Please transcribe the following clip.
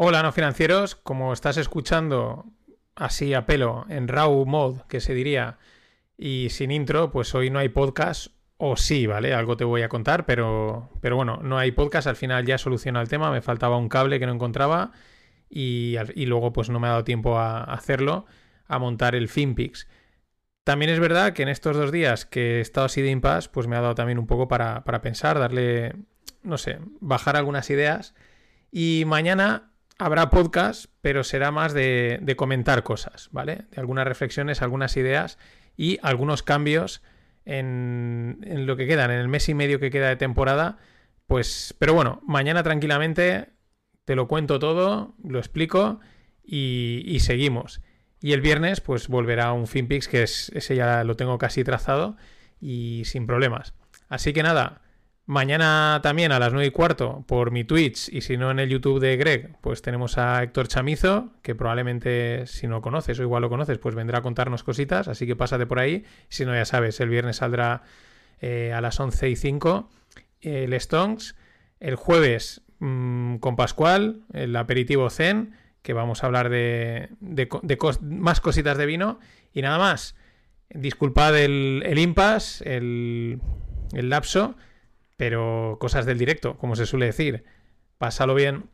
Hola, no financieros. Como estás escuchando así a pelo, en raw mode, que se diría, y sin intro, pues hoy no hay podcast. O sí, ¿vale? Algo te voy a contar, pero, pero bueno, no hay podcast. Al final ya he solucionado el tema. Me faltaba un cable que no encontraba y, y luego pues no me ha dado tiempo a hacerlo, a montar el FinPix. También es verdad que en estos dos días que he estado así de impasse, pues me ha dado también un poco para, para pensar, darle, no sé, bajar algunas ideas. Y mañana habrá podcast, pero será más de, comentar cosas, ¿vale? De algunas reflexiones, algunas ideas y algunos cambios en, en, lo que quedan, en el mes y medio que queda de temporada. Pues, pero bueno, mañana tranquilamente te lo cuento todo, lo explico y, y seguimos. Y el viernes, pues volverá un FinPix, que es, ese ya lo tengo casi trazado y sin problemas. Así que nada, mañana también a las 9 y cuarto por mi Twitch y si no en el YouTube de Greg, pues tenemos a Héctor Chamizo, que probablemente si no conoces o igual lo conoces, pues vendrá a contarnos cositas, así que pásate por ahí. Si no, ya sabes, el viernes saldrá eh, a las 11 y 5 el Stonks. El jueves mmm, con Pascual, el aperitivo Zen que vamos a hablar de, más cositas de vino. Y nada más. Disculpad el, el impasse, el, el lapso, pero cosas del directo, como se suele decir. Pásalo bien.